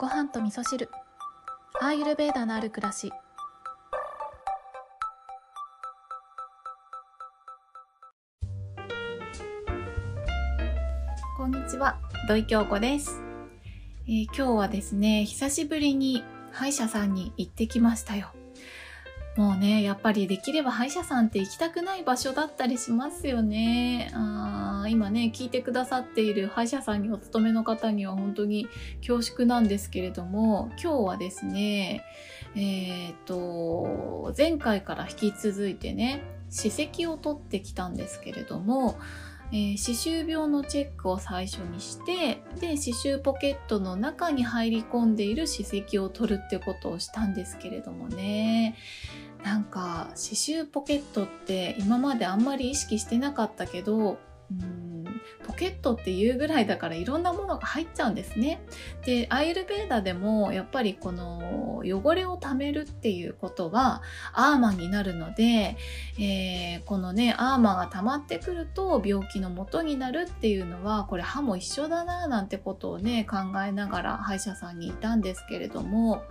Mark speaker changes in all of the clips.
Speaker 1: ご飯と味噌汁。アーユルベーダのある暮らし。こんにちは。土井京子です、えー今日はですね久しぶりに歯医者さんに行ってきましたよもうねやっぱりできれば歯医者さんって行きたくない場所だったりしますよね。あ今ね聞いてくださっている歯医者さんにお勤めの方には本当に恐縮なんですけれども今日はですねえっ、と前回から引き続いてね歯石を取ってきたんですけれども、えー歯周病のチェックを最初にしてで歯周ポケットの中に入り込んでいる歯石を取るってことをしたんですけれどもね。なんか歯周ポケットって今まであんまり意識してなかったけどうんポケットっていうぐらいだからいろんなものが入っちゃうんですね。でアイルベーダでもやっぱりこの汚れをためるっていうことはアーマーになるので、えーこのねアーマーが溜まってくると病気の元になるっていうのはこれ歯も一緒だななんてことをね考えながら歯医者さんにいたんですけれども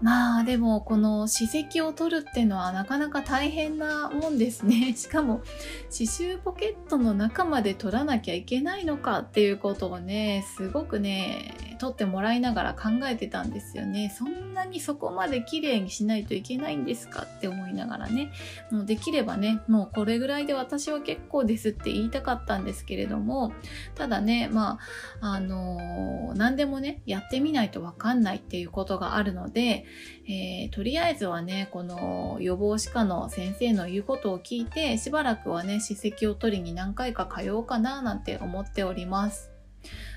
Speaker 1: まあでもこの歯石を取るっていうのはなかなか大変なもんですね。しかも刺繍ポケットの中まで取らなきゃいけないのかっていうことをねすごくね取ってもらいながら考えてたんですよね。そんなにそこまで綺麗にしないといけないんですかって思いながらねもうできればねもうこれぐらいで私は結構ですって言いたかったんですけれどもただねまああの何でもねやってみないとわかんないっていうことがあるのでえーとりあえずはねこの予防歯科の先生の言うことを聞いてしばらくはね歯石を取りに何回か通おうかななんて思っております。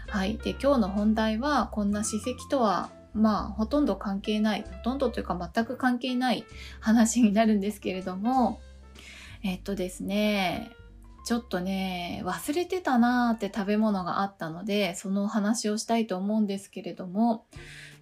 Speaker 1: はい、で今日の本題はこんな歯石とはまあほとんど関係ないほとんどというか全く関係ない話になるんですけれどもえっとですねちょっとね忘れてたなーって食べ物があったのでそのお話をしたいと思うんですけれども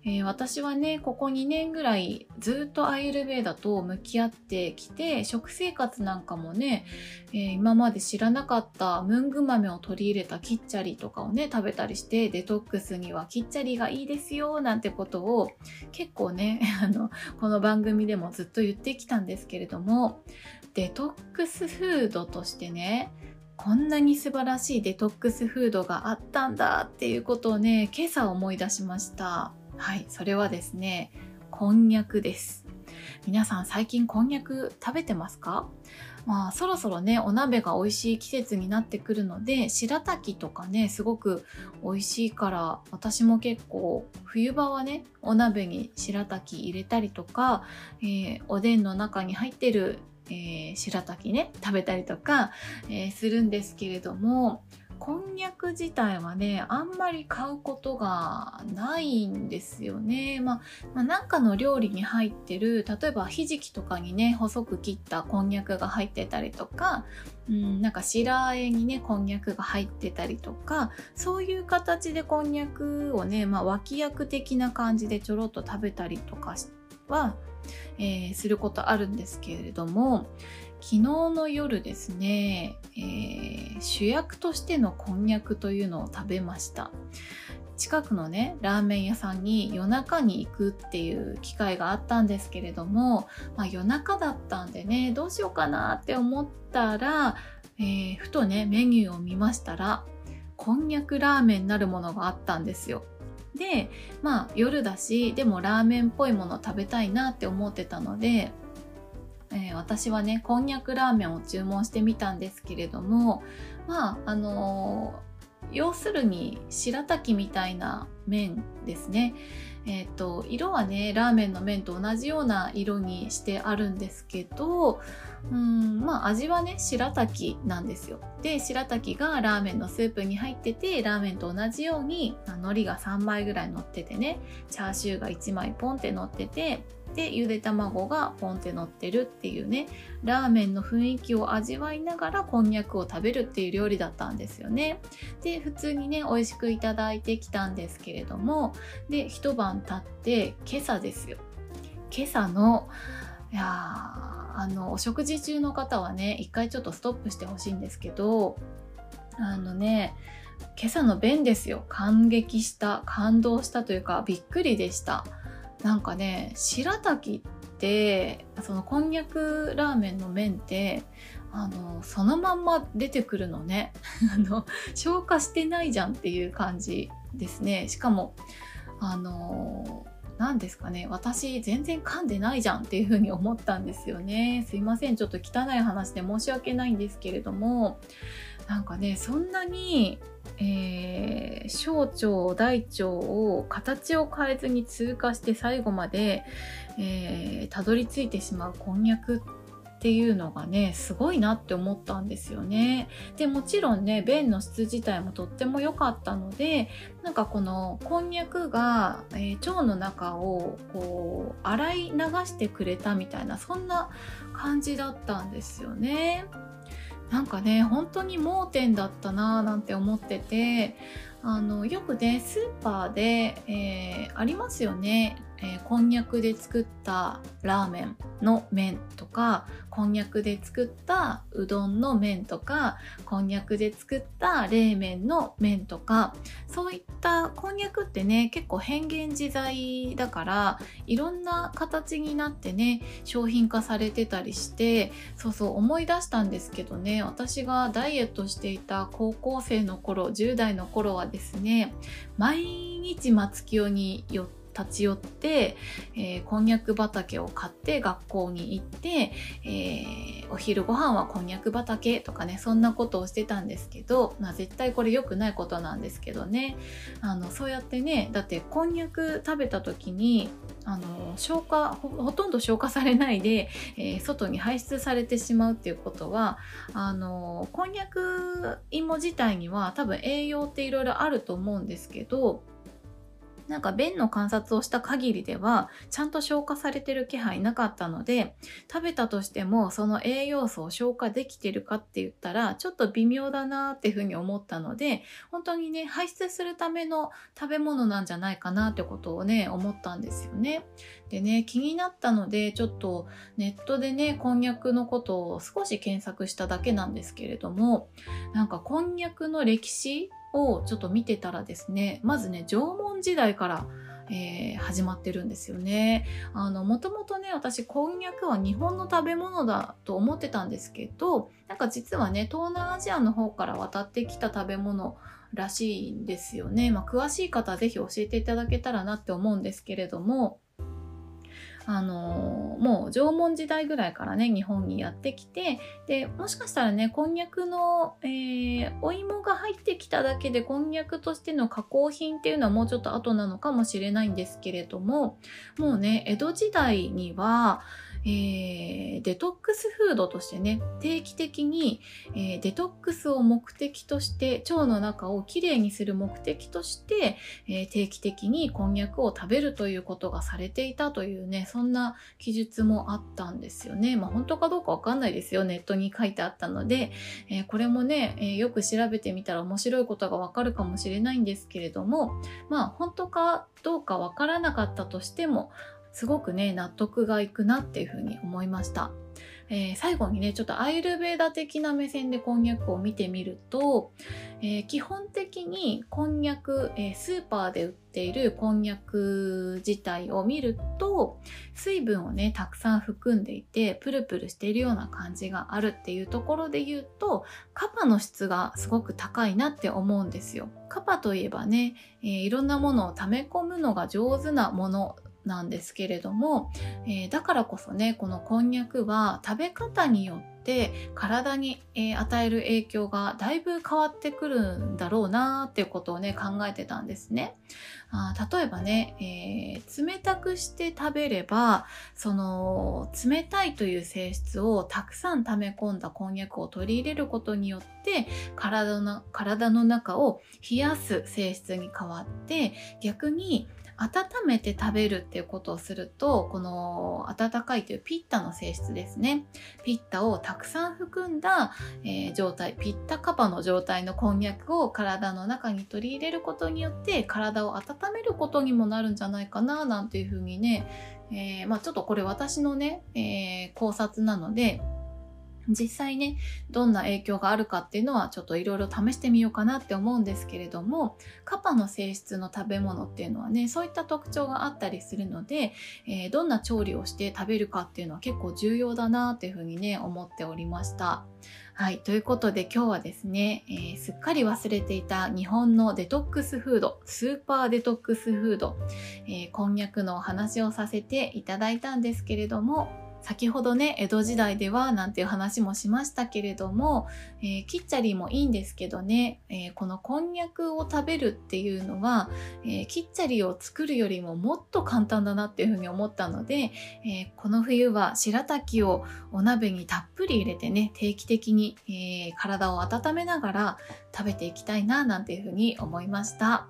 Speaker 1: えー私はねここ2年ぐらいずっとアイルベーダと向き合ってきて食生活なんかもね、えー今まで知らなかったムング豆を取り入れたキッチャリとかをね食べたりしてデトックスにはキッチャリがいいですよなんてことを結構ね あのこの番組でもずっと言ってきたんですけれどもデトックスフードとしてねこんなに素晴らしいデトックスフードがあったんだっていうことをね今朝思い出しました。はいそれはですねこんにゃくです。皆さん最近こんにゃく食べてますか？まあそろそろねお鍋が美味しい季節になってくるので白滝とかねすごく美味しいから私も結構冬場はねお鍋に白滝入れたりとか、えーおでんの中に入ってる、えー白滝ね食べたりとか、えーするんですけれどもこんにゃく自体はねあんまり買うことがないんですよね。まあ、まあなんかの料理に入ってる例えばひじきとかにね細く切ったこんにゃくが入ってたりとか、うん、なんか白あえにねこんにゃくが入ってたりとかそういう形でこんにゃくをね、まあ、脇役的な感じでちょろっと食べたりとかは、えーすることあるんですけれども昨日の夜ですね、えー主役としてのこんにゃくというのを食べました。近くのねラーメン屋さんに夜中に行くっていう機会があったんですけれども、まあ、夜中だったんでねどうしようかなって思ったら、えーふとねメニューを見ましたらこんにゃくラーメンなるものがあったんですよ。でまあ夜だしでもラーメンっぽいもの食べたいなって思ってたので、えー私はねこんにゃくラーメンを注文してみたんですけれどもまああのー要するに白滝みたいな麺ですね。えっ、と色はねラーメンの麺と同じような色にしてあるんですけどうんまあ味はね白滝なんですよ。で白滝がラーメンのスープに入っててラーメンと同じようにまあ海苔が3枚ぐらい乗っててねチャーシューが1枚ポンって乗っててでゆで卵がポンって乗ってるっていうねラーメンの雰囲気を味わいながらこんにゃくを食べるっていう料理だったんですよね。で普通にね美味しくいただいてきたんですけれどもで一晩経って今朝ですよ。今朝のいやあのお食事中の方はね一回ちょっとストップしてほしいんですけどあのね今朝の便ですよ。感激した感動したというかびっくりでした。なんかね白滝ってそのこんにゃくラーメンの麺ってあのそのまんま出てくるのね。あの消化してないじゃんっていう感じですね。しかもあの何ですかね。私全然噛んでないじゃんっていうふうに思ったんですよね。すいません。ちょっと汚い話で申し訳ないんですけれども。なんかねそんなに、えー、小腸大腸を形を変えずに通過して最後まで、えー、たどり着いてしまうこんにゃくっていうのがねすごいなって思ったんですよね。でもちろんね便の質自体もとっても良かったのでなんかこのこんにゃくが、えー、腸の中をこう洗い流してくれたみたいなそんな感じだったんですよね。なんかね本当に盲点だったなーなんて思っててあのよくねスーパーで、えー、ありますよね。えー、こんにゃくで作ったラーメンの麺とかこんにゃくで作ったうどんの麺とかこんにゃくで作った冷麺の麺とかそういったこんにゃくってね結構変幻自在だからいろんな形になってね商品化されてたりしてそうそう思い出したんですけどね私がダイエットしていた高校生の頃10代の頃はですね。毎日松清に寄って立ち寄って、えー、こんにゃく畑を買って学校に行って、えー、お昼ご飯はこんにゃく畑とかねそんなことをしてたんですけど、まあ、絶対これ良くないことなんですけどね。あのそうやってねだってこんにゃく食べた時にあの消化ほとんど消化されないで、えー、外に排出されてしまうっていうことはあのこんにゃく芋自体には多分栄養っていろいろあると思うんですけどなんか便の観察をした限りではちゃんと消化されてる気配なかったので食べたとしてもその栄養素を消化できてるかって言ったらちょっと微妙だなっていうふうに思ったので本当にね排出するための食べ物なんじゃないかなってことをね思ったんですよね。でね気になったのでちょっとネットでねこんにゃくのことを少し検索しただけなんですけれどもなんかこんにゃくの歴史をちょっと見てたらですねまずね縄文時代からえー、始まってるんですよね。あの、もともとね、私、こんにゃくは日本の食べ物だと思ってたんですけど、なんか実はね、東南アジアの方から渡ってきた食べ物らしいんですよね。まあ、詳しい方はぜひ教えていただけたらなって思うんですけれども、あの、もう縄文時代ぐらいからね日本にやってきてでもしかしたらねこんにゃくの、えー、お芋が入ってきただけでこんにゃくとしての加工品っていうのはもうちょっと後なのかもしれないんですけれどももうね江戸時代にはえー、デトックスフードとしてね定期的に、えー、デトックスを目的として腸の中をきれいにする目的として、えー、定期的にこんにゃくを食べるということがされていたというねそんな記述もあったんですよね。まあ本当かどうかわかんないですよ。ネットに書いてあったので、えこれもね、えよく調べてみたら面白いことがわかるかもしれないんですけれどもまあ本当かどうかわからなかったとしてもすごくね納得がいくなっていうふうに思いました。えー、最後にねちょっとアイルベーダ的な目線でこんにゃくを見てみると、えー、基本的にこんにゃく、えー、スーパーで売っているこんにゃく自体を見ると水分をねたくさん含んでいてプルプルしているような感じがあるっていうところで言うとカパの質がすごく高いなって思うんですよ。カパといえばね、えいろんなものを溜め込むのが上手なものなんですけれども、えー、だからこそねこのこんにゃくは食べ方によって体に、えー、与える影響がだいぶ変わってくるんだろうなっていうことをね考えてたんですね。あ例えばね、えー、冷たくして食べればその冷たいという性質をたくさん溜め込んだこんにゃくを取り入れることによって体の体の中を冷やす性質に変わって逆に温めて食べるっていうことをするとこの温かいというピッタの性質ですね。ピッタをたくさん含んだ、えー、状態ピッタカパの状態のこんにゃくを体の中に取り入れることによって体を温めることにもなるんじゃないかななんていうふうにね、えー、まあ、ちょっとこれ私のね、えー、考察なので実際ね、どんな影響があるかっていうのはちょっといろいろ試してみようかなって思うんですけれども、カパの性質の食べ物っていうのはね、そういった特徴があったりするので、えー、どんな調理をして食べるかっていうのは結構重要だなっていうふうにね、思っておりました。はい。ということで今日はですね、えー、すっかり忘れていた日本のデトックスフード、スーパーデトックスフード、えー、こんにゃくのお話をさせていただいたんですけれども、先ほどね、江戸時代ではなんていう話もしましたけれども、えー、キッチャリもいいんですけどね、えー、このこんにゃくを食べるっていうのは、えー、キッチャリを作るよりももっと簡単だなっていうふうに思ったので、えこの冬は白滝をお鍋にたっぷり入れてね、定期的に、え体を温めながら食べていきたいななんていうふうに思いました。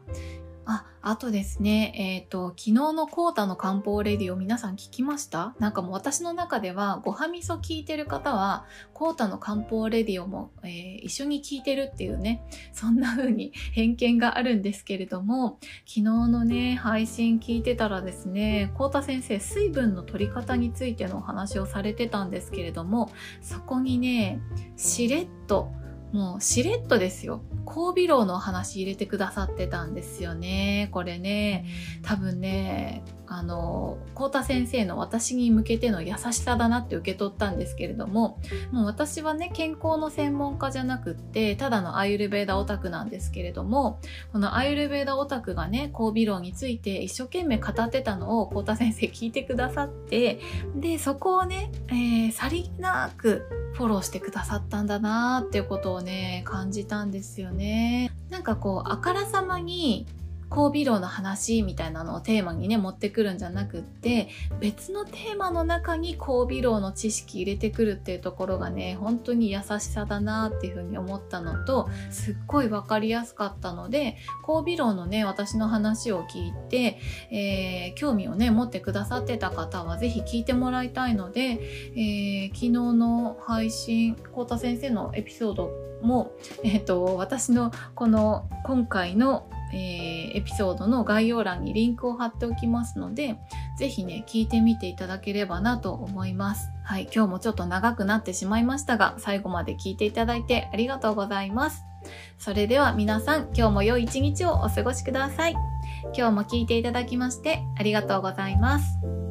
Speaker 1: あ、あとですね、えっ、ー、と、昨日のコータの漢方レディを皆さん聞きました？なんかもう私の中では、ごはみそ聞いてる方は、コータの漢方レディオも、えー、一緒に聞いてるっていうね、そんな風に 偏見があるんですけれども、昨日のね、配信聞いてたらですね、コータ先生、水分の取り方についてのお話をされてたんですけれども、そこにね、しれっと、もうしれっとですよ。交尾炉の話入れてくださってたんですよね。これね、多分ね、あの、コータ先生の私に向けての優しさだなって受け取ったんですけれども、もう私はね、健康の専門家じゃなくって、ただのアイルベーダオタクなんですけれども、このアイルベーダオタクがね、交尾炉について一生懸命語ってたのをコータ先生聞いてくださって、で、そこをね、えー、さりげなくフォローしてくださったんだなーっていうことをね、感じたんですよね。なんかこう、あからさまに交尾炉の話みたいなのをテーマにね持ってくるんじゃなくって別のテーマの中に交尾炉の知識入れてくるっていうところがね本当に優しさだなっていうふうに思ったのとすっごい分かりやすかったので交尾炉のね私の話を聞いて、えー、興味をね持ってくださってた方は是非聞いてもらいたいので、えー、昨日の配信幸田先生のエピソードも、えーと私のこの今回のえー、エピソードの概要欄にリンクを貼っておきますので、ぜひね、聞いてみていただければなと思います。はい、今日もちょっと長くなってしまいましたが、最後まで聞いていただいてありがとうございます。それでは皆さん、今日も良い一日をお過ごしください。今日も聞いていただきましてありがとうございます。